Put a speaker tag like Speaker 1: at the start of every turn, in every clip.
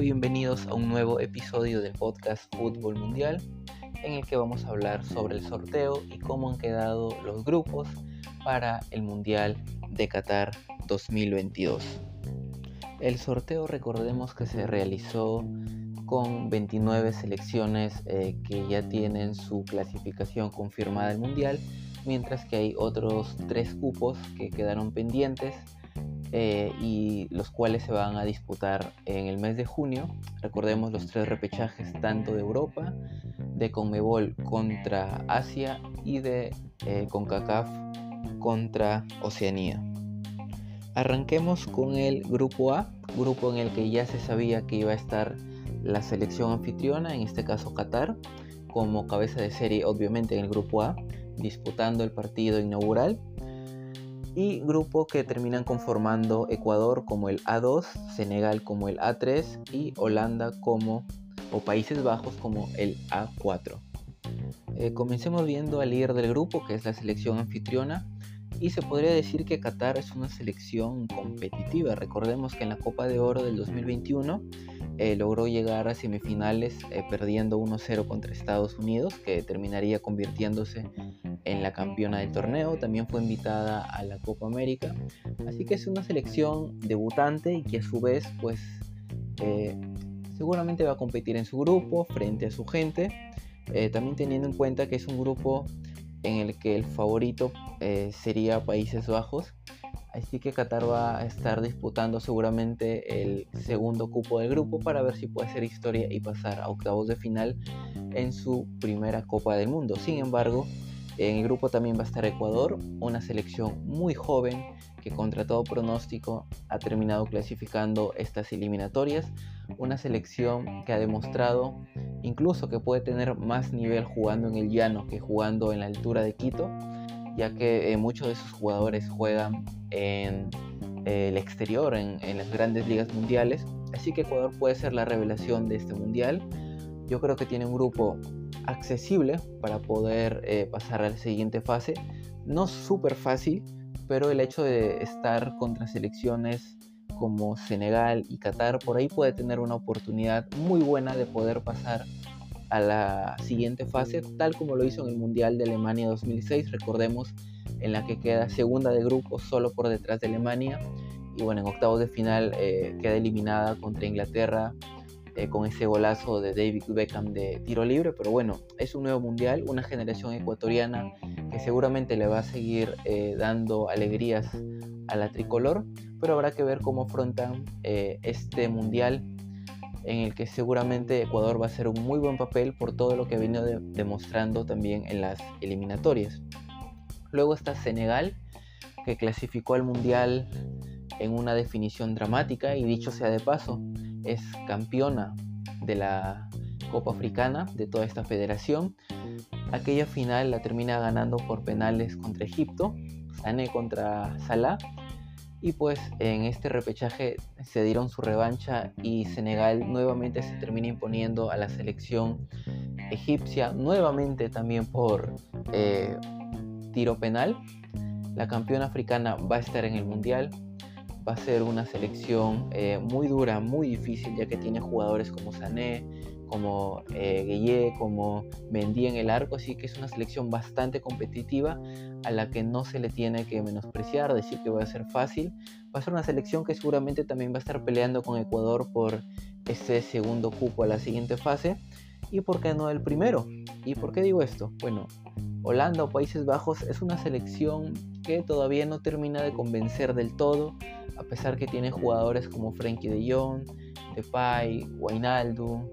Speaker 1: Bienvenidos a un nuevo episodio del podcast Fútbol Mundial en el que vamos a hablar sobre el sorteo y cómo han quedado los grupos para el Mundial de Qatar 2022. El sorteo recordemos que se realizó con 29 selecciones eh, que ya tienen su clasificación confirmada al Mundial, mientras que hay otros tres cupos que quedaron pendientes eh, y los cuales se van a disputar en el mes de junio. Recordemos los tres repechajes tanto de Europa, de Conmebol contra Asia y de eh, CONCACAF contra Oceanía. Arranquemos con el grupo A, grupo en el que ya se sabía que iba a estar la selección anfitriona, en este caso Qatar, como cabeza de serie obviamente en el grupo A, disputando el partido inaugural y grupo que terminan conformando Ecuador como el A2, Senegal como el A3 y Holanda como o Países Bajos como el A4. Eh, comencemos viendo al líder del grupo que es la selección anfitriona y se podría decir que Qatar es una selección competitiva. Recordemos que en la Copa de Oro del 2021 eh, logró llegar a semifinales eh, perdiendo 1-0 contra Estados Unidos, que terminaría convirtiéndose en la campeona del torneo, también fue invitada a la Copa América, así que es una selección debutante y que a su vez pues eh, seguramente va a competir en su grupo frente a su gente, también teniendo en cuenta que es un grupo en el que el favorito eh, sería Países Bajos, así que Qatar va a estar disputando seguramente el segundo cupo del grupo para ver si puede hacer historia y pasar a octavos de final en su primera Copa del Mundo. Sin embargo, en el grupo también va a estar Ecuador, una selección muy joven que contra todo pronóstico ha terminado clasificando estas eliminatorias. Una selección que ha demostrado incluso que puede tener más nivel jugando en el llano que jugando en la altura de Quito, ya que eh, muchos de sus jugadores juegan en eh, el exterior, en, las grandes ligas mundiales. Así que Ecuador puede ser la revelación de este mundial. Yo creo que tiene un grupo accesible para poder eh, pasar a la siguiente fase. No súper fácil, pero el hecho de estar contra selecciones como Senegal y Qatar, por ahí puede tener una oportunidad muy buena de poder pasar a la siguiente fase, tal como lo hizo en el Mundial de Alemania 2006, recordemos, en la que queda segunda de grupo solo por detrás de Alemania, y bueno, en octavos de final eh, queda eliminada contra Inglaterra eh, con ese golazo de David Beckham de tiro libre, pero bueno, es un nuevo mundial, una generación ecuatoriana que seguramente le va a seguir eh, dando alegrías a la tricolor, pero habrá que ver cómo afrontan eh, este mundial en el que seguramente Ecuador va a hacer un muy buen papel por todo lo que ha venido demostrando también en las eliminatorias. Luego está Senegal, que clasificó al mundial en una definición dramática y dicho sea de paso, es campeona de la Copa Africana de toda esta federación. Aquella final la termina ganando por penales contra Egipto, Sané contra Salah. Y pues en este repechaje se dieron su revancha y Senegal nuevamente se termina imponiendo a la selección egipcia, nuevamente también por eh, tiro penal. La campeona africana va a estar en el mundial, va a ser una selección eh, muy dura, muy difícil, ya que tiene jugadores como Sané, como eh, Gueye, como Mendy en el arco, así que es una selección bastante competitiva a la que no se le tiene que menospreciar, decir que va a ser fácil. Va a ser una selección que seguramente también va a estar peleando con Ecuador por ese segundo cupo a la siguiente fase. ¿Y por qué no el primero? ¿Y por qué digo esto? Bueno, Holanda o Países Bajos es una selección que todavía no termina de convencer del todo a pesar que tiene jugadores como Frankie de Jong, Depay, Wijnaldum,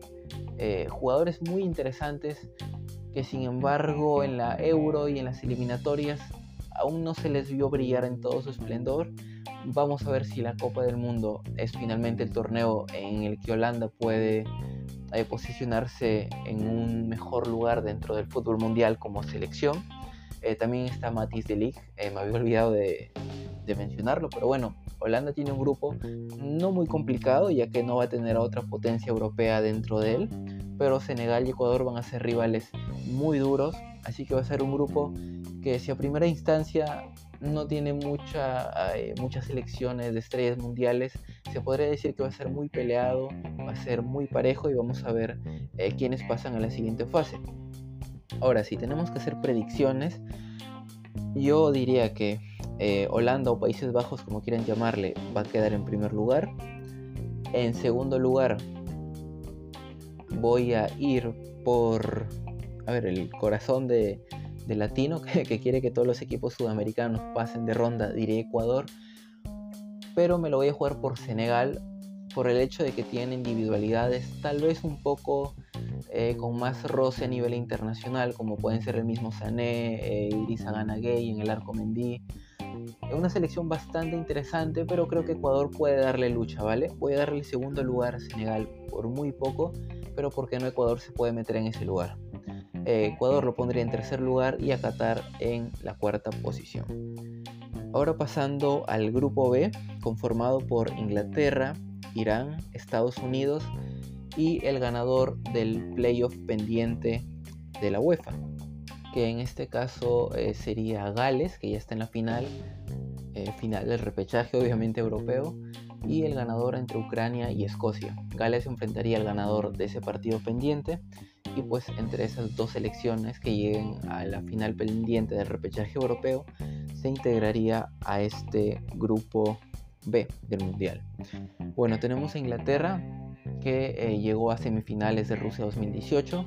Speaker 1: eh, jugadores muy interesantes que sin embargo en la Euro y en las eliminatorias aún no se les vio brillar en todo su esplendor. Vamos a ver si la Copa del Mundo es finalmente el torneo en el que Holanda puede eh, posicionarse en un mejor lugar dentro del fútbol mundial como selección. Eh, también está Matis de Ligt, me había olvidado de mencionarlo, pero bueno, Holanda tiene un grupo no muy complicado ya que no va a tener a otra potencia europea dentro de él, pero Senegal y Ecuador van a ser rivales muy duros, así que va a ser un grupo que si a primera instancia no tiene mucha, eh, muchas selecciones de estrellas mundiales. Se podría decir que va a ser muy peleado, va a ser muy parejo y vamos a ver eh, quiénes pasan a la siguiente fase. Ahora, si tenemos que hacer predicciones, yo diría que eh, Holanda o Países Bajos, como quieran llamarle, va a quedar en primer lugar. En segundo lugar, voy a ir por, a ver, el corazón de, latino que, quiere que todos los equipos sudamericanos pasen de ronda, diré Ecuador. Pero me lo voy a jugar por Senegal por el hecho de que tiene individualidades tal vez un poco eh, con más roce a nivel internacional, como pueden ser el mismo Sané, eh, Idrissa Gay en el arco Mendy. Es una selección bastante interesante, pero creo que Ecuador puede darle lucha, ¿vale? Voy a darle el segundo lugar a Senegal por muy poco, pero porque no Ecuador se puede meter en ese lugar. Eh, Ecuador lo pondría en tercer lugar y a Qatar en la cuarta posición. Ahora pasando al grupo B, conformado por Inglaterra, Irán, Estados Unidos y el ganador del playoff pendiente de la UEFA, que en este caso eh, sería Gales, que ya está en la final, eh, final del repechaje obviamente europeo, y el ganador entre Ucrania y Escocia. Gales enfrentaría al ganador de ese partido pendiente y pues entre esas dos selecciones que lleguen a la final pendiente del repechaje europeo se integraría a este grupo B del Mundial. Bueno, tenemos a Inglaterra que eh, llegó a semifinales de Rusia 2018,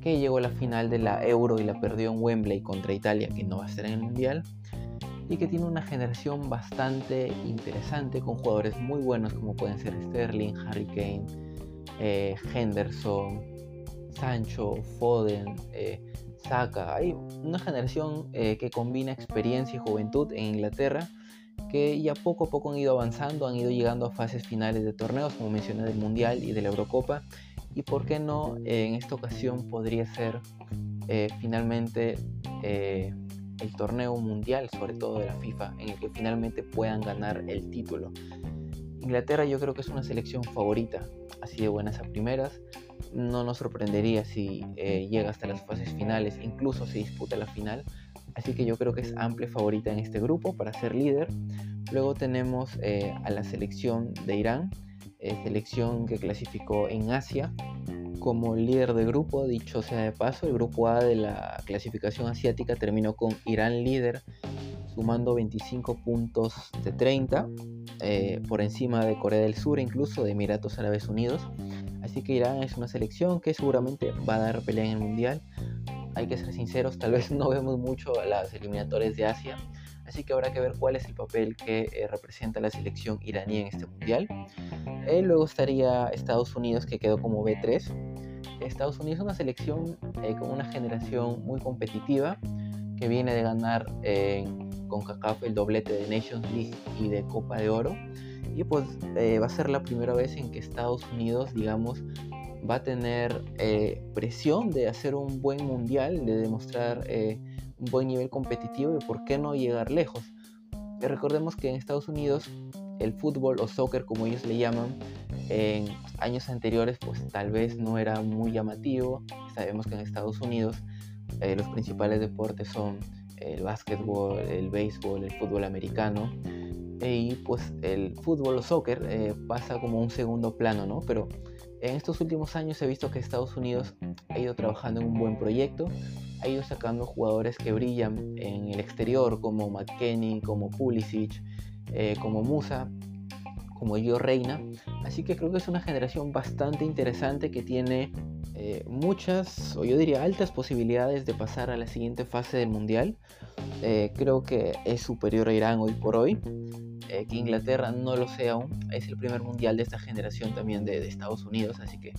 Speaker 1: que llegó a la final de la Euro y la perdió en Wembley contra Italia, que no va a estar en el Mundial, y que tiene una generación bastante interesante con jugadores muy buenos como pueden ser Sterling, Harry Kane, eh, Henderson, Sancho, Foden, eh, Saka. Hay una generación que combina experiencia y juventud en Inglaterra que ya poco a poco han ido avanzando, han ido llegando a fases finales de torneos, como mencioné, del Mundial y de la Eurocopa. Y por qué no, en esta ocasión podría ser eh, finalmente eh, el torneo mundial, sobre todo de la FIFA, en el que finalmente puedan ganar el título. Inglaterra yo creo que es una selección favorita, así de buenas a primeras. No nos sorprendería si eh, llega hasta las fases finales, incluso se disputa la final, Así que yo creo que es amplia favorita en este grupo para ser líder. Luego tenemos eh, a la selección de Irán, eh, selección que clasificó en Asia como líder de grupo, dicho sea de paso, el grupo A de la clasificación asiática terminó con Irán líder, sumando 25 puntos de 30, eh, por encima de Corea del Sur, incluso de Emiratos Árabes Unidos. Así que Irán es una selección que seguramente va a dar pelea en el Mundial hay que ser sinceros, tal vez no vemos mucho las eliminatorias de Asia, así que habrá que ver cuál es el papel que eh, representa la selección iraní en este mundial. Eh, luego estaría Estados Unidos que quedó como B3. Estados Unidos es una selección eh, con una generación muy competitiva que viene de ganar con CACAF el doblete de Nations League y de Copa de Oro. Y pues va a ser la primera vez en que Estados Unidos, digamos, va a tener eh, presión de hacer un buen mundial, de demostrar eh, un buen nivel competitivo y por qué no llegar lejos. Y recordemos que en Estados Unidos el fútbol o soccer como ellos le llaman en años anteriores pues tal vez no era muy llamativo. Sabemos que en Estados Unidos eh, los principales deportes son el básquetbol, el béisbol, el fútbol americano y pues el fútbol o soccer pasa como un segundo plano, ¿no? Pero en estos últimos años he visto que Estados Unidos ha ido trabajando en un buen proyecto, ha ido sacando jugadores que brillan en el exterior como McKenny, como Pulisic, eh, como Musa, como Gio Reina. Así que creo que es una generación bastante interesante que tiene eh, muchas, o yo diría altas posibilidades de pasar a la siguiente fase del Mundial. Eh, creo que es superior a Irán hoy por hoy. Eh, que Inglaterra no lo sea aún. Es el primer mundial de esta generación también de, Estados Unidos, así que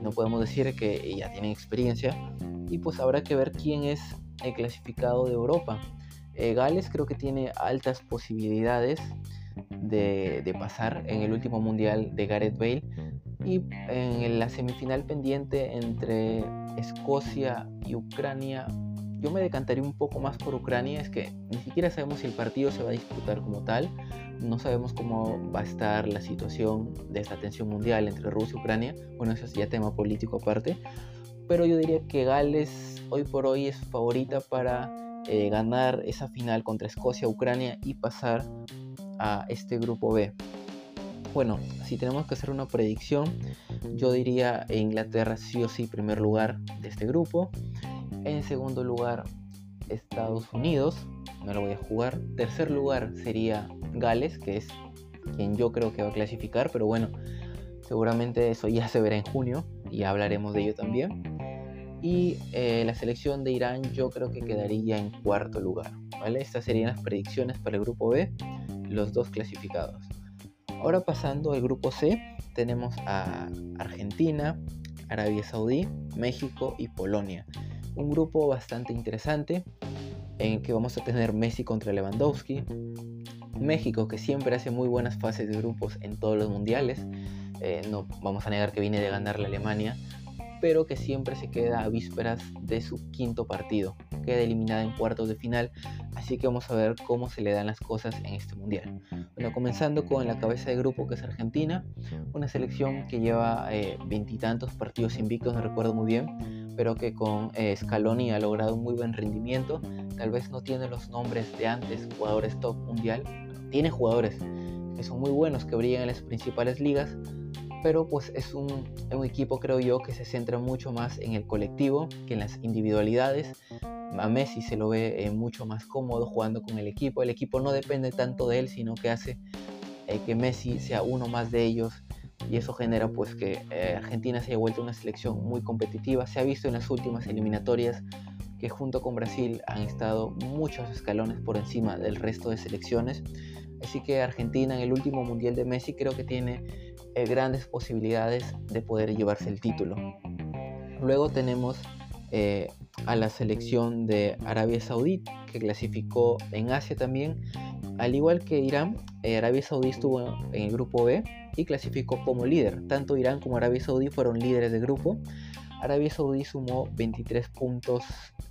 Speaker 1: no podemos decir que ya tienen experiencia. Y pues habrá que ver quién es el clasificado de Europa. Eh, Gales creo que tiene altas posibilidades de, pasar en el último mundial de Gareth Bale. Y en la semifinal pendiente entre Escocia y Ucrania yo me decantaría un poco más por Ucrania, es que ni siquiera sabemos si el partido se va a disputar como tal, no sabemos cómo va a estar la situación de esta tensión mundial entre Rusia y Ucrania, bueno, eso es ya tema político aparte, pero yo diría que Gales hoy por hoy es favorita para eh, ganar esa final contra Escocia, Ucrania y pasar a este grupo B. Bueno, si tenemos que hacer una predicción, yo diría Inglaterra sí o sí primer lugar de este grupo. En segundo lugar, Estados Unidos, me lo voy a jugar. Tercer lugar sería Gales, que es quien yo creo que va a clasificar, pero bueno, seguramente eso ya se verá en junio y hablaremos de ello también. Y eh, la selección de Irán yo creo que quedaría en cuarto lugar. ¿vale? Estas serían las predicciones para el grupo B, los dos clasificados. Ahora pasando al grupo C, tenemos a Argentina, Arabia Saudí, México y Polonia. Un grupo bastante interesante en el que vamos a tener Messi contra Lewandowski, México que siempre hace muy buenas fases de grupos en todos los mundiales, eh, no vamos a negar que viene de ganar la Alemania, pero que siempre se queda a vísperas de su quinto partido. Queda eliminada en cuartos de final, así que vamos a ver cómo se le dan las cosas en este mundial. Bueno, comenzando con la cabeza de grupo que es Argentina, una selección que lleva eh, veintitantos partidos invictos, no recuerdo muy bien, pero que con eh, Scaloni ha logrado un muy buen rendimiento. Tal vez no tiene los nombres de antes, jugadores top mundial, tiene jugadores que son muy buenos, que brillan en las principales ligas, pero pues es un, equipo creo yo que se centra mucho más en el colectivo que en las individualidades. A Messi se lo ve eh, mucho más cómodo jugando con el equipo. El equipo no depende tanto de él, sino que hace eh, que Messi sea uno más de ellos y eso genera pues que eh, Argentina se haya vuelto una selección muy competitiva. Se ha visto en las últimas eliminatorias que junto con Brasil han estado muchos escalones por encima del resto de selecciones. Así que Argentina en el último Mundial de Messi creo que tiene eh, grandes posibilidades de poder llevarse el título. Luego tenemos eh, a la selección de Arabia Saudí que clasificó en Asia también. Al igual que Irán, eh, Arabia Saudí estuvo en el grupo B y clasificó como líder. Tanto Irán como Arabia Saudí fueron líderes de grupo. Arabia Saudí sumó 23 puntos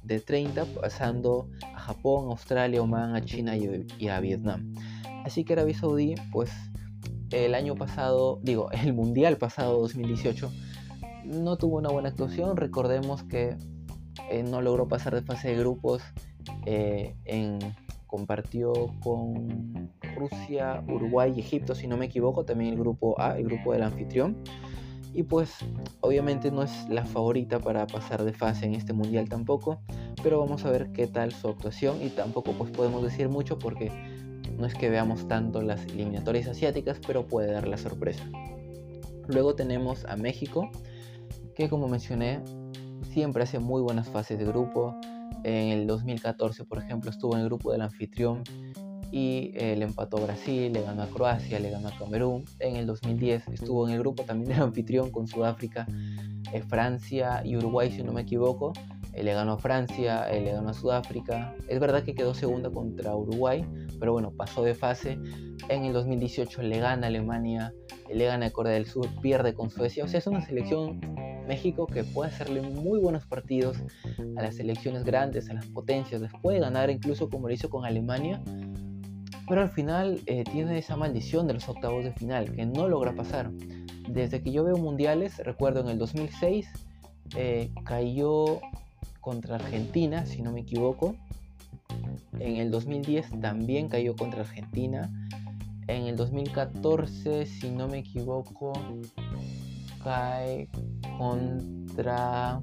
Speaker 1: de 30, pasando a Japón, Australia, Oman, a China y a Vietnam. Así que Arabia Saudí, pues el año pasado, digo, el Mundial pasado 2018, no tuvo una buena actuación. Recordemos que eh, no logró pasar de fase de grupos. Eh, en, compartió con Rusia, Uruguay y Egipto, si no me equivoco, también el grupo A, el grupo del anfitrión. Y pues obviamente no es la favorita para pasar de fase en este mundial tampoco, pero vamos a ver qué tal su actuación y tampoco pues podemos decir mucho porque no es que veamos tanto las eliminatorias asiáticas, pero puede dar la sorpresa. Luego tenemos a México, que como mencioné, siempre hace muy buenas fases de grupo. En el 2014, por ejemplo, estuvo en el grupo del anfitrión y eh, le empató a Brasil, le ganó a Croacia, le ganó a Camerún. En el 2010 estuvo en el grupo también del anfitrión con Sudáfrica, eh, Francia y Uruguay, si no me equivoco. Eh, le ganó a Francia, le ganó a Sudáfrica. Es verdad que quedó segunda contra Uruguay, pero bueno, pasó de fase. En el 2018 le gana a Alemania, le gana a Corea del Sur, pierde con Suecia. O sea, es una selección México que puede hacerle muy buenos partidos a las selecciones grandes, a las potencias. Les puede ganar incluso como lo hizo con Alemania. Pero al final eh, tiene esa maldición de los octavos de final, que no logra pasar. Desde que yo veo mundiales, recuerdo en el 2006, eh, cayó contra Argentina, si no me equivoco. En el 2010 también cayó contra Argentina. En el 2014, si no me equivoco, cae contra...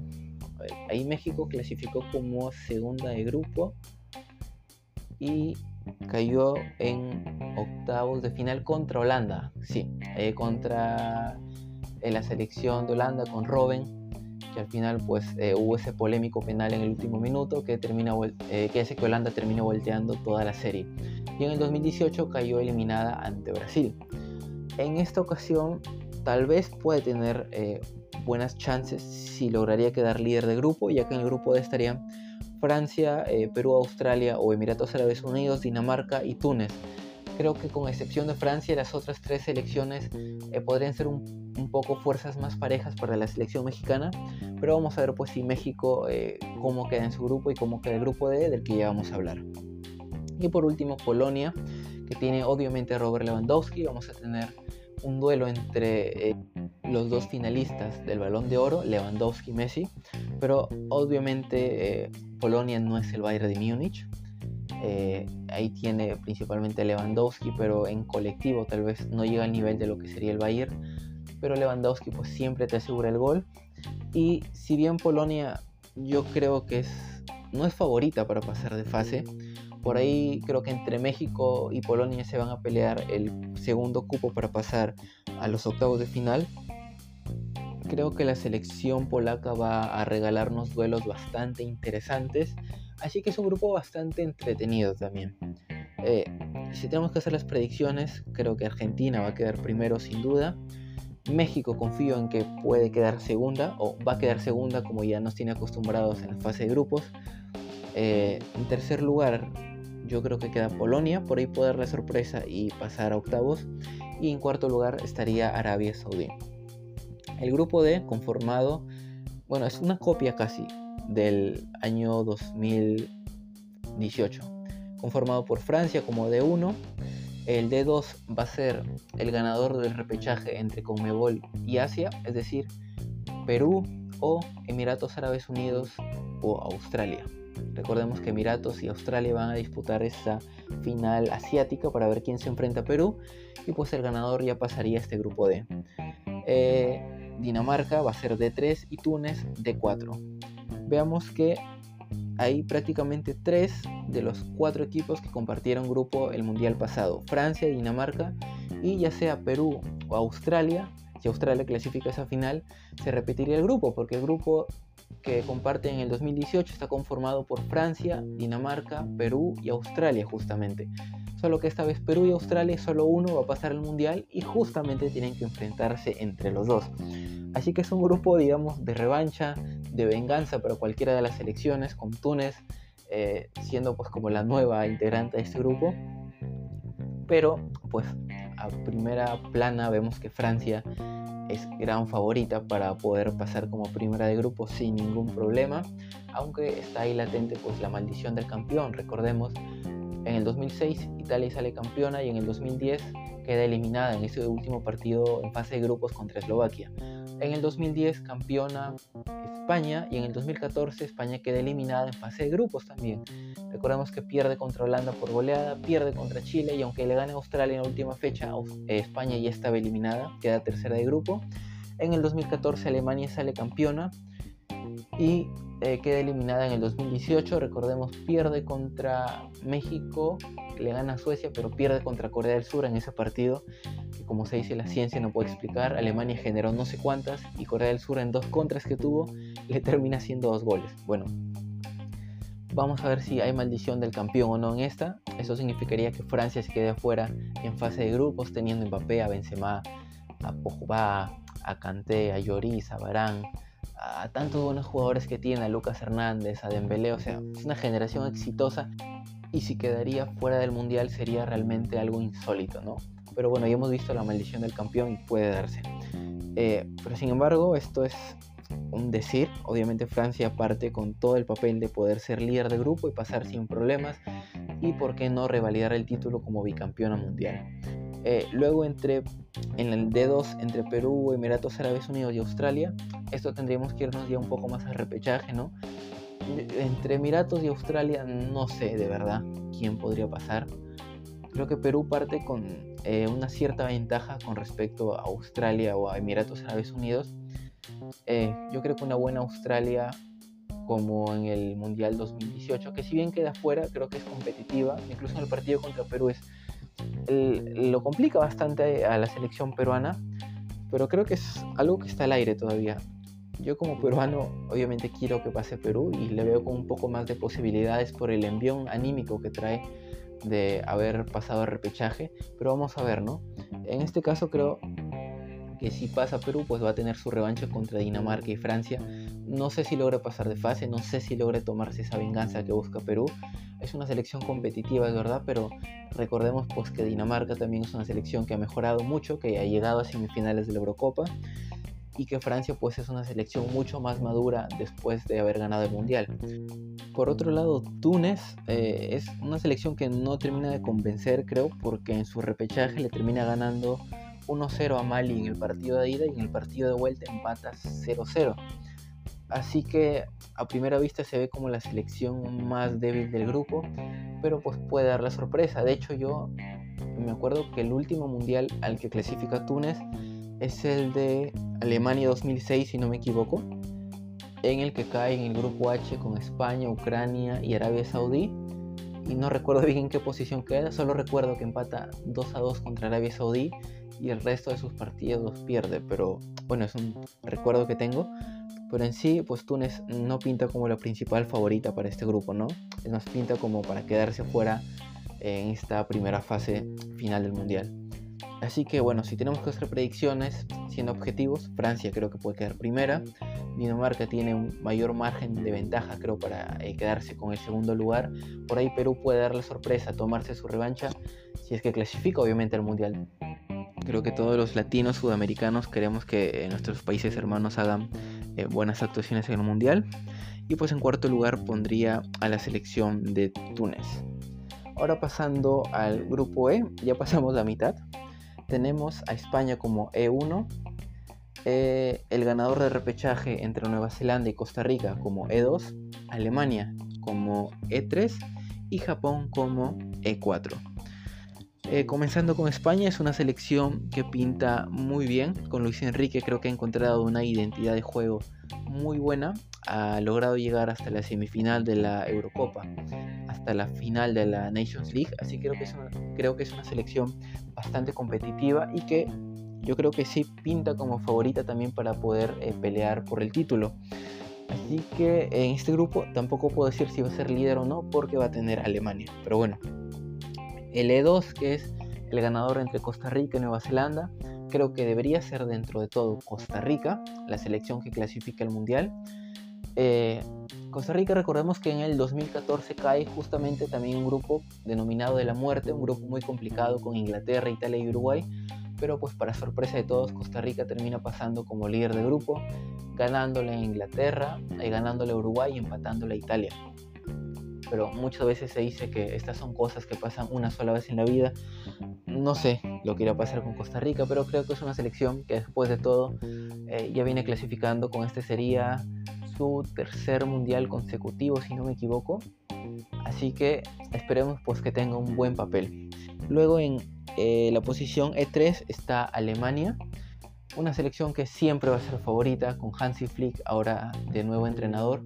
Speaker 1: Ahí México clasificó como segunda de grupo y cayó en octavos de final contra Holanda. Sí, eh, contra la selección de Holanda con Robben que al final pues eh, hubo ese polémico penal en el último minuto que, termina, eh, que hace que Holanda termine volteando toda la serie. Y en el 2018 cayó eliminada ante Brasil. En esta ocasión tal vez puede tener eh, buenas chances si lograría quedar líder de grupo, ya que en el grupo D estarían Francia, Perú, Australia o Emiratos Árabes Unidos, Dinamarca y Túnez. Creo que con excepción de Francia, las otras tres selecciones podrían ser un poco fuerzas más parejas para la selección mexicana, pero vamos a ver pues si México eh, cómo queda en su grupo y cómo queda el grupo D del que ya vamos a hablar. Y por último Polonia, que tiene obviamente a Robert Lewandowski, vamos a tener un duelo entre eh, los dos finalistas del Balón de Oro, Lewandowski y Messi, pero obviamente eh, Polonia no es el Bayern de Múnich. Eh, ahí tiene principalmente Lewandowski, pero en colectivo tal vez no llega al nivel de lo que sería el Bayern. Pero Lewandowski pues siempre te asegura el gol. Y si bien Polonia yo creo que es, no es favorita para pasar de fase, por ahí creo que entre México y Polonia se van a pelear el segundo cupo para pasar a los octavos de final. Creo que la selección polaca va a regalarnos duelos bastante interesantes, así que es un grupo bastante entretenido también. Eh, si tenemos que hacer las predicciones, creo que Argentina va a quedar primero sin duda. México confío en que puede quedar segunda o va a quedar segunda como ya nos tiene acostumbrados en la fase de grupos. Eh, en tercer lugar, yo creo que queda Polonia, por ahí puede dar la sorpresa y pasar a octavos. Y en cuarto lugar estaría Arabia Saudí. El grupo D, conformado, bueno, es una copia casi del año 2018, conformado por Francia como D1. El D2 va a ser el ganador del repechaje entre Conmebol y Asia, es decir, Perú o Emiratos Árabes Unidos o Australia. Recordemos que Emiratos y Australia van a disputar esa final asiática para ver quién se enfrenta a Perú y pues el ganador ya pasaría a este grupo D. Eh, Dinamarca va a ser D3 y Túnez D4. Veamos que hay prácticamente tres de los cuatro equipos que compartieron grupo el mundial pasado: Francia, Dinamarca y ya sea Perú o Australia. Si Australia clasifica esa final, se repetiría el grupo, porque el grupo que comparten en el 2018 está conformado por Francia, Dinamarca, Perú y Australia justamente. Solo que esta vez Perú y Australia solo uno va a pasar al mundial y justamente tienen que enfrentarse entre los dos. Así que es un grupo digamos de revancha, de venganza para cualquiera de las selecciones, con Túnez eh, siendo pues como la nueva integrante de este grupo. Pero pues a primera plana vemos que Francia es gran favorita para poder pasar como primera de grupo sin ningún problema, aunque está ahí latente pues la maldición del campeón. Recordemos, en el 2006 Italia sale campeona y en el 2010 queda eliminada en ese último partido en fase de grupos contra Eslovaquia. En el 2010 campeona España y en el 2014 España queda eliminada en fase de grupos también. Recordemos que pierde contra Holanda por goleada, pierde contra Chile y aunque le gane Australia en la última fecha, eh, España ya estaba eliminada, queda tercera de grupo. En el 2014 Alemania sale campeona y eh, queda eliminada en el 2018. Recordemos, pierde contra México, le gana a Suecia, pero pierde contra Corea del Sur en ese partido. Que como se dice, la ciencia no puede explicar. Alemania generó no sé cuántas y Corea del Sur en dos contras que tuvo le termina haciendo dos goles. Bueno, vamos a ver si hay maldición del campeón o no en esta. Eso significaría que Francia se quede afuera en fase de grupos, teniendo Mbappé, a Benzema, a Pogba, a Kanté, a Lloris, a Barán a tantos buenos jugadores que tiene, a Lucas Hernández, a Dembélé, o sea, es una generación exitosa y si quedaría fuera del mundial sería realmente algo insólito, ¿no? Pero bueno, ya hemos visto la maldición del campeón y puede darse. Eh, pero sin embargo, esto es un decir. Obviamente Francia parte con todo el papel de poder ser líder de grupo y pasar sin problemas. Y por qué no revalidar el título como bicampeona mundial. Eh, luego entre en el D2 entre Perú, Emiratos Árabes Unidos y Australia, esto tendríamos que irnos ya un poco más al repechaje, ¿no? Entre Emiratos y Australia no sé de verdad quién podría pasar. Creo que Perú parte con eh, una cierta ventaja con respecto a Australia o a Emiratos Árabes Unidos. Eh, yo creo que una buena Australia como en el Mundial 2018, que si bien queda fuera, creo que es competitiva, incluso en el partido contra Perú es lo complica bastante a la selección peruana, pero creo que es algo que está al aire todavía. Yo como peruano obviamente quiero que pase Perú y le veo con un poco más de posibilidades por el envión anímico que trae de haber pasado el repechaje, pero vamos a ver, ¿no? En este caso creo que si pasa Perú, pues va a tener su revancha contra Dinamarca y Francia. No sé si logre pasar de fase, no sé si logre tomarse esa venganza que busca Perú. Es una selección competitiva, es verdad, pero recordemos pues que Dinamarca también es una selección que ha mejorado mucho, que ha llegado a semifinales de la Eurocopa y que Francia pues es una selección mucho más madura después de haber ganado el Mundial. Por otro lado, Túnez eh, es una selección que no termina de convencer, creo, porque en su repechaje le termina ganando 1-0 a Mali en el partido de ida y en el partido de vuelta empata 0-0. Así que a primera vista se ve como la selección más débil del grupo, pero pues puede dar la sorpresa. De hecho yo me acuerdo que el último mundial al que clasifica Túnez es el de Alemania 2006, si no me equivoco, en el que cae en el grupo H con España, Ucrania y Arabia Saudí. Y no recuerdo bien en qué posición queda, solo recuerdo que empata 2 a 2 contra Arabia Saudí y el resto de sus partidos pierde, pero bueno, es un recuerdo que tengo. Pero en sí, pues Túnez no pinta como la principal favorita para este grupo, ¿no? Es más, pinta como para quedarse fuera en esta primera fase final del Mundial. Así que bueno, si tenemos que hacer predicciones, siendo objetivos, Francia creo que puede quedar primera. Dinamarca tiene un mayor margen de ventaja, creo, para eh, quedarse con el segundo lugar. Por ahí Perú puede dar la sorpresa, tomarse su revancha, si es que clasifica obviamente al Mundial. Creo que todos los latinos sudamericanos queremos que eh, nuestros países hermanos hagan eh, buenas actuaciones en el Mundial. Y pues en cuarto lugar pondría a la selección de Túnez. Ahora pasando al grupo E, ya pasamos la mitad tenemos a España como E1, eh, el ganador de repechaje entre Nueva Zelanda y Costa Rica como E2, Alemania como E3 y Japón como E4. Eh, comenzando con España, es una selección que pinta muy bien. Con Luis Enrique creo que ha encontrado una identidad de juego muy buena. Ha logrado llegar hasta la semifinal de la Eurocopa, hasta la final de la Nations League. Así que creo que es una, creo que es una selección bastante competitiva y que yo creo que sí pinta como favorita también para poder eh, pelear por el título. Así que en este grupo tampoco puedo decir si va a ser líder o no porque va a tener Alemania. Pero bueno, el E2, que es el ganador entre Costa Rica y Nueva Zelanda, creo que debería ser dentro de todo Costa Rica, la selección que clasifica el Mundial. Eh, Costa Rica, recordemos que en el 2014 cae justamente también un grupo denominado de la muerte, un grupo muy complicado con Inglaterra, Italia y Uruguay, pero pues para sorpresa de todos, Costa Rica termina pasando como líder de grupo, ganándole a Inglaterra, y ganándole a Uruguay y empatándole a Italia pero muchas veces se dice que estas son cosas que pasan una sola vez en la vida. No sé lo que irá a pasar con Costa Rica, pero creo que es una selección que después de todo eh, ya viene clasificando con este sería su tercer mundial consecutivo, si no me equivoco. Así que esperemos pues que tenga un buen papel. Luego en eh, la posición E3 está Alemania, una selección que siempre va a ser favorita con Hansi Flick ahora de nuevo entrenador.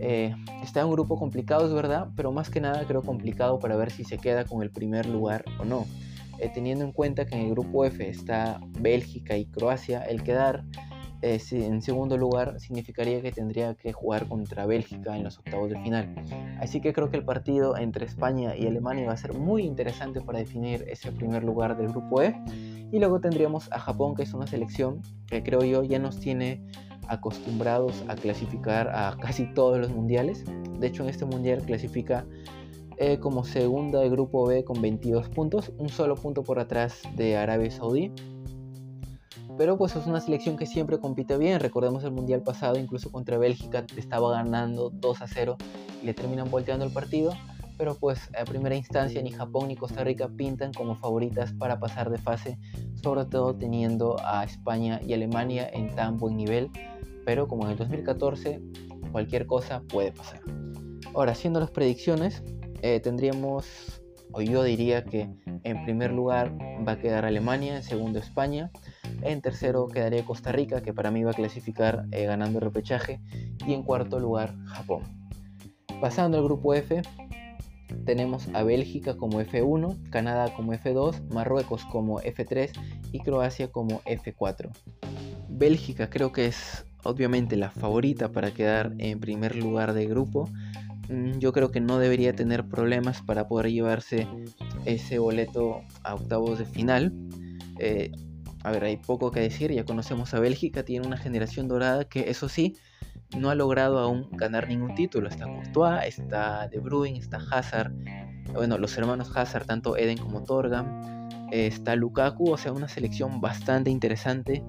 Speaker 1: Eh, está en un grupo complicado, es verdad, pero más que nada creo complicado para ver si se queda con el primer lugar o no. Eh, teniendo en cuenta que en el grupo F está Bélgica y Croacia, el quedar eh, en segundo lugar significaría que tendría que jugar contra Bélgica en los octavos de final. Así que creo que el partido entre España y Alemania va a ser muy interesante para definir ese primer lugar del grupo E. Y luego tendríamos a Japón, que es una selección que creo yo ya nos tiene acostumbrados a clasificar a casi todos los mundiales. De hecho, en este mundial clasifica eh, como segunda de grupo B con 22 puntos, un solo punto por atrás de Arabia Saudí. Pero pues es una selección que siempre compite bien. Recordemos el mundial pasado, incluso contra Bélgica estaba ganando 2 a 0 y le terminan volteando el partido. Pero pues a primera instancia ni Japón ni Costa Rica pintan como favoritas para pasar de fase, sobre todo teniendo a España y Alemania en tan buen nivel pero como en el 2014 cualquier cosa puede pasar. Ahora, haciendo las predicciones, eh, tendríamos, o yo diría que en primer lugar va a quedar Alemania, en segundo España, en tercero quedaría Costa Rica, que para mí va a clasificar eh, ganando el repechaje, y en cuarto lugar Japón. Pasando al grupo F, tenemos a Bélgica como F1, Canadá como F2, Marruecos como F3 y Croacia como F4. Bélgica creo que es obviamente la favorita para quedar en primer lugar de grupo, mm, yo creo que no debería tener problemas para poder llevarse ese boleto a octavos de final. Eh, a ver, hay poco que decir, ya conocemos a Bélgica, tiene una generación dorada que eso sí, no ha logrado aún ganar ningún título. Está Courtois, está De Bruyne, está Hazard, bueno, los hermanos Hazard, tanto Eden como Torgam, está Lukaku, o sea, una selección bastante interesante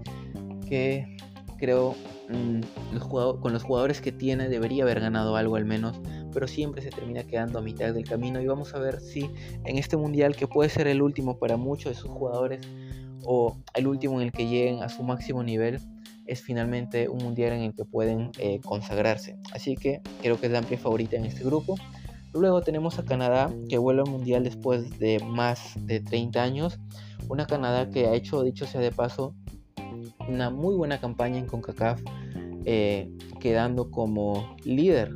Speaker 1: que creo mm, con los jugadores que tiene debería haber ganado algo al menos, pero siempre se termina quedando a mitad del camino. Y vamos a ver si en este mundial que puede ser el último para muchos de sus jugadores o el último en el que lleguen a su máximo nivel es finalmente un mundial en el que pueden eh, consagrarse. Así que creo que es la amplia favorita en este grupo. Luego tenemos a Canadá que vuelve al mundial después de más de 30 años. Una Canadá que ha hecho, dicho sea de paso, una muy buena campaña en CONCACAF, eh, quedando como líder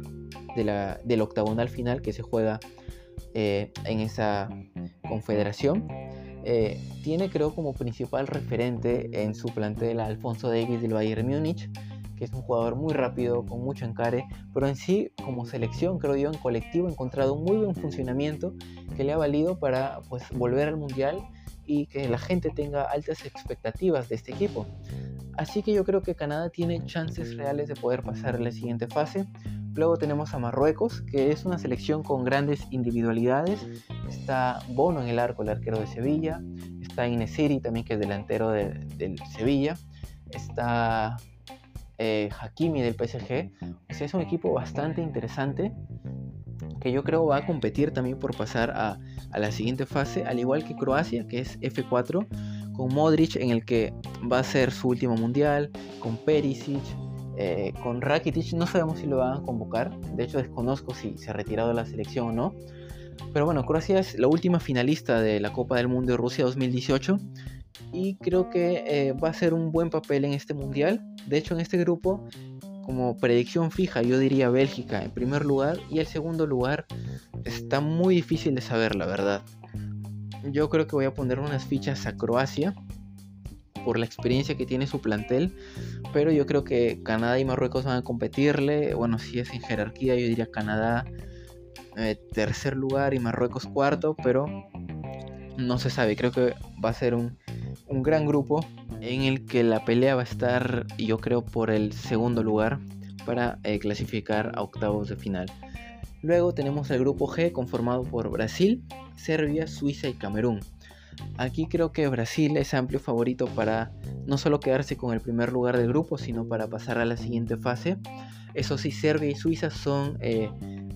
Speaker 1: de la, del octagonal final que se juega eh, en esa confederación. Eh, tiene creo como principal referente en su plantel a Alfonso Davis del Bayern Múnich, que es un jugador muy rápido, con mucho encare, pero en sí como selección creo yo en colectivo ha encontrado un muy buen funcionamiento que le ha valido para pues volver al mundial y que la gente tenga altas expectativas de este equipo. Así que yo creo que Canadá tiene chances reales de poder pasar a la siguiente fase. Luego tenemos a Marruecos, que es una selección con grandes individualidades. Está Bono en el arco, el arquero de Sevilla. Está Inesiri también, que es delantero del Sevilla. Está eh, Hakimi del PSG. O sea, es un equipo bastante interesante que yo creo va a competir también por pasar a, la siguiente fase, al igual que Croacia, que es F4, con Modric en el que va a ser su último mundial, con Perisic, eh, con Rakitic, no sabemos si lo van a convocar, de hecho desconozco si se ha retirado de la selección o no. Pero bueno, Croacia es la última finalista de la Copa del Mundo de Rusia 2018 y creo que eh, va a ser un buen papel en este mundial. De hecho, en este grupo como predicción fija, yo diría Bélgica en primer lugar y el segundo lugar está muy difícil de saber, la verdad. Yo creo que voy a poner unas fichas a Croacia por la experiencia que tiene su plantel, pero yo creo que Canadá y Marruecos van a competirle. Bueno, si es en jerarquía, yo diría Canadá eh, tercer lugar y Marruecos cuarto, pero no se sabe. Creo que va a ser un, un gran grupo en el que la pelea va a estar, yo creo, por el segundo lugar para eh, clasificar a octavos de final. Luego tenemos el grupo G conformado por Brasil, Serbia, Suiza y Camerún. Aquí creo que Brasil es amplio favorito para no solo quedarse con el primer lugar del grupo, sino para pasar a la siguiente fase. Eso sí, Serbia y Suiza son eh,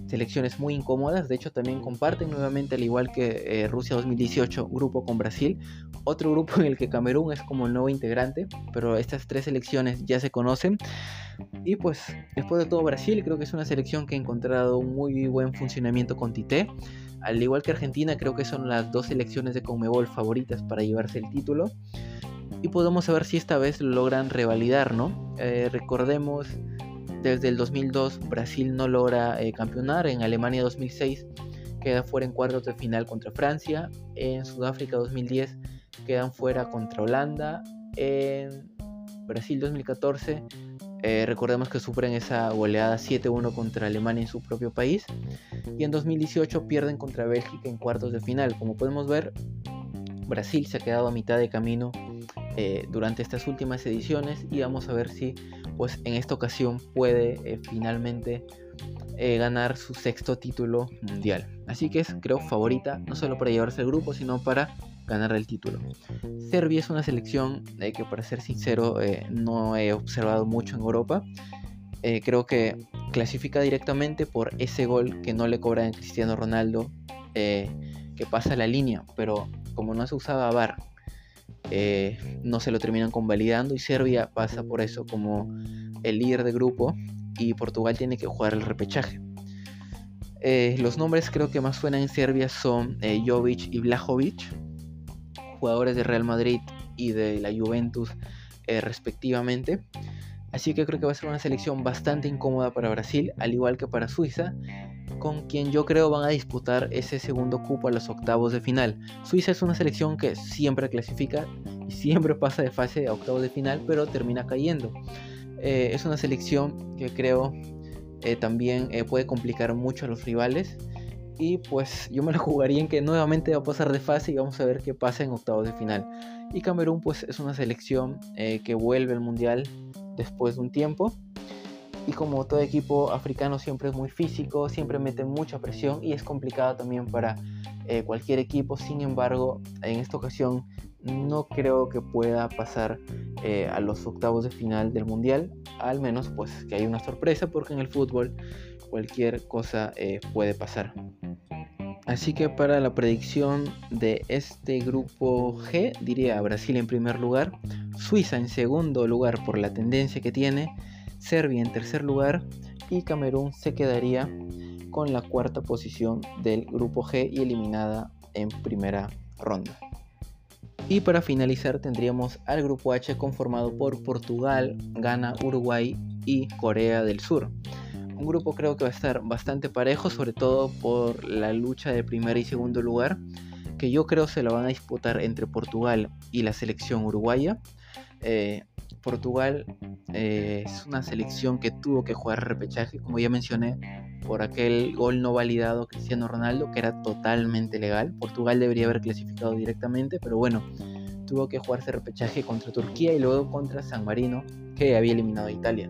Speaker 1: selecciones muy incómodas. De hecho, también comparten nuevamente, al igual que eh, Rusia 2018, grupo con Brasil. Otro grupo en el que Camerún es como nuevo integrante, pero estas tres selecciones ya se conocen. Y pues, después de todo, Brasil creo que es una selección que ha encontrado un muy buen funcionamiento con Tite. Al igual que Argentina, creo que son las dos selecciones de Conmebol favoritas para llevarse el título. Y podemos saber si esta vez lo logran revalidar, ¿no? Eh, recordemos desde el 2002 Brasil no logra eh, campeonar, en Alemania 2006 queda fuera en cuartos de final contra Francia, en Sudáfrica 2010 quedan fuera contra Holanda, en Brasil 2014 eh, recordemos que sufren esa goleada 7-1 contra Alemania en su propio país y en 2018 pierden contra Bélgica en cuartos de final. Como podemos ver, Brasil se ha quedado a mitad de camino eh, durante estas últimas ediciones y vamos a ver si pues en esta ocasión puede eh, finalmente ganar su sexto título mundial. Así que es, creo, favorita, no solo para llevarse el grupo, sino para ganar el título. Serbia es una selección que, para ser sincero, eh, no he observado mucho en Europa. creo que clasifica directamente por ese gol que no le cobra a Cristiano Ronaldo, que pasa la línea, pero como no se usaba VAR eh, no se lo terminan convalidando y Serbia pasa por eso como el líder de grupo y Portugal tiene que jugar el repechaje. Eh, los nombres creo que más suenan en Serbia son eh, Jovic y Vlahovic, jugadores de Real Madrid y de la Juventus respectivamente. Así que creo que va a ser una selección bastante incómoda para Brasil, al igual que para Suiza, con quien yo creo van a disputar ese segundo cupo a los octavos de final. Suiza es una selección que siempre clasifica y siempre pasa de fase a octavos de final, pero termina cayendo. Eh, es una selección que creo eh, también eh, puede complicar mucho a los rivales. Y pues yo me la jugaría en que nuevamente va a pasar de fase y vamos a ver qué pasa en octavos de final. Y Camerún pues es una selección que vuelve al mundial después de un tiempo y como todo equipo africano siempre es muy físico, siempre mete mucha presión y es complicado también para eh, cualquier equipo. Sin embargo, en esta ocasión no creo que pueda pasar eh, a los octavos de final del mundial. Al menos pues que hay una sorpresa porque en el fútbol cualquier cosa eh, puede pasar. Así que para la predicción de este grupo G, diría Brasil en primer lugar, Suiza en segundo lugar por la tendencia que tiene, Serbia en tercer lugar y Camerún se quedaría con la cuarta posición del grupo G y eliminada en primera ronda. Y para finalizar tendríamos al grupo H conformado por Portugal, Ghana, Uruguay y Corea del Sur. Un grupo creo que va a estar bastante parejo, sobre todo por la lucha de primer y segundo lugar, que yo creo se la van a disputar entre Portugal y la selección uruguaya. Eh, Portugal eh, es una selección que tuvo que jugar repechaje, como ya mencioné, por aquel gol no validado Cristiano Ronaldo, que era totalmente legal. Portugal debería haber clasificado directamente, pero bueno, tuvo que jugarse repechaje contra Turquía y luego contra San Marino, que había eliminado a Italia.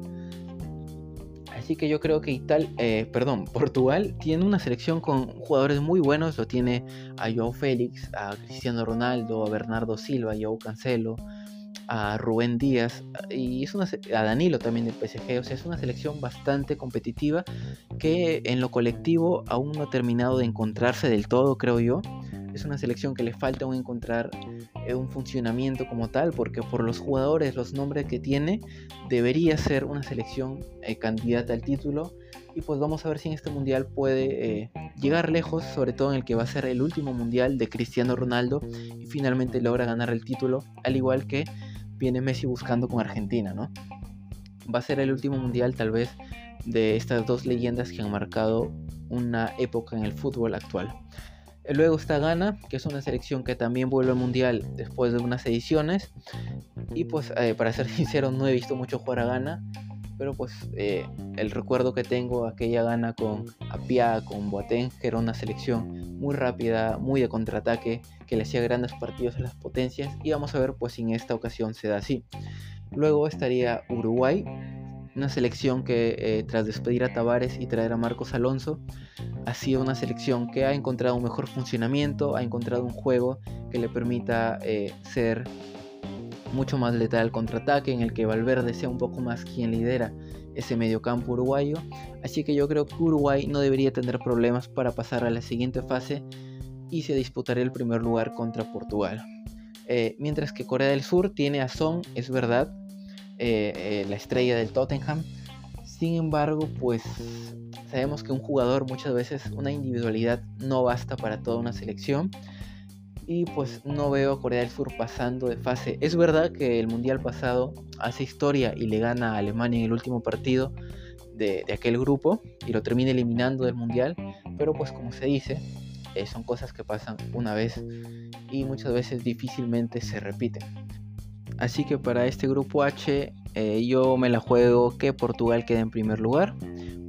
Speaker 1: Así que yo creo que Italia, eh, perdón, Portugal tiene una selección con jugadores muy buenos. Lo tiene a Joao Félix, a Cristiano Ronaldo, a Bernardo Silva, a Joao Cancelo, a Rubén Díaz y es a Danilo también del PSG. O sea, es una selección bastante competitiva que en lo colectivo aún no ha terminado de encontrarse del todo, creo yo. Es una selección que le falta aún encontrar eh, un funcionamiento como tal, porque por los jugadores, los nombres que tiene, debería ser una selección eh, candidata al título. Y pues vamos a ver si en este mundial puede eh, llegar lejos, sobre todo en el que va a ser el último mundial de Cristiano Ronaldo y finalmente logra ganar el título, al igual que viene Messi buscando con Argentina, ¿no? Va a ser el último mundial tal vez de estas dos leyendas que han marcado una época en el fútbol actual. Luego está Ghana, que es una selección que también vuelve al mundial después de unas ediciones. Y pues, eh, para ser sincero, no he visto mucho jugar a Ghana. Pero pues, eh, el recuerdo que tengo, aquella Ghana con Apia, con Boateng, que era una selección muy rápida, muy de contraataque, que le hacía grandes partidos a las potencias. Y vamos a ver, pues, si en esta ocasión se da así. Luego estaría Uruguay, una selección que eh, tras despedir a Tavares y traer a Marcos Alonso, ha sido una selección que ha encontrado un mejor funcionamiento, ha encontrado un juego que le permita eh, ser mucho más letal al contraataque, en el que Valverde sea un poco más quien lidera ese mediocampo uruguayo. Así que yo creo que Uruguay no debería tener problemas para pasar a la siguiente fase y se disputará el primer lugar contra Portugal. Eh, mientras que Corea del Sur tiene a Son, es verdad, eh, eh, la estrella del Tottenham. Sin embargo, pues sabemos que un jugador muchas veces una individualidad no basta para toda una selección. Y pues no veo a Corea del Sur pasando de fase. Es verdad que el Mundial pasado hace historia y le gana a Alemania en el último partido de, aquel grupo y lo termina eliminando del Mundial. Pero pues como se dice, eh, son cosas que pasan una vez y muchas veces difícilmente se repiten. Así que para este grupo H eh, yo me la juego que Portugal quede en primer lugar,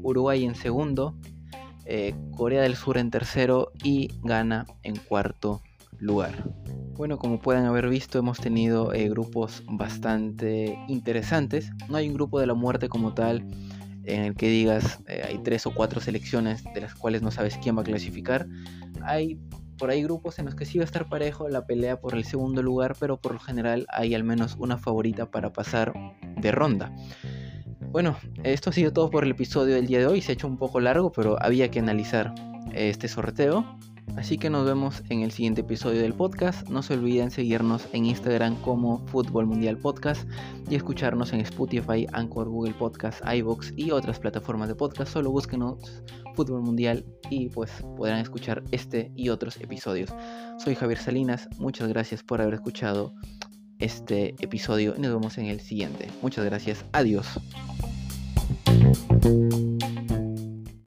Speaker 1: Uruguay en segundo, eh, Corea del Sur en tercero y Ghana en cuarto lugar. Bueno, como pueden haber visto, hemos tenido eh, grupos bastante interesantes. No hay un grupo de la muerte como tal en el que digas hay tres o cuatro selecciones de las cuales no sabes quién va a clasificar. Hay por ahí grupos en los que sí va a estar parejo la pelea por el segundo lugar, pero por lo general hay al menos una favorita para pasar de ronda. Bueno, esto ha sido todo por el episodio del día de hoy. Se ha hecho un poco largo, pero había que analizar este sorteo. Así que nos vemos en el siguiente episodio del podcast. No se olviden seguirnos en Instagram como Fútbol Mundial Podcast y escucharnos en Spotify, Anchor, Google Podcast, iBox y otras plataformas de podcast. Solo búsquenos Fútbol Mundial y pues podrán escuchar este y otros episodios. Soy Javier Salinas, muchas gracias por haber escuchado este episodio y nos vemos en el siguiente. Muchas gracias, adiós.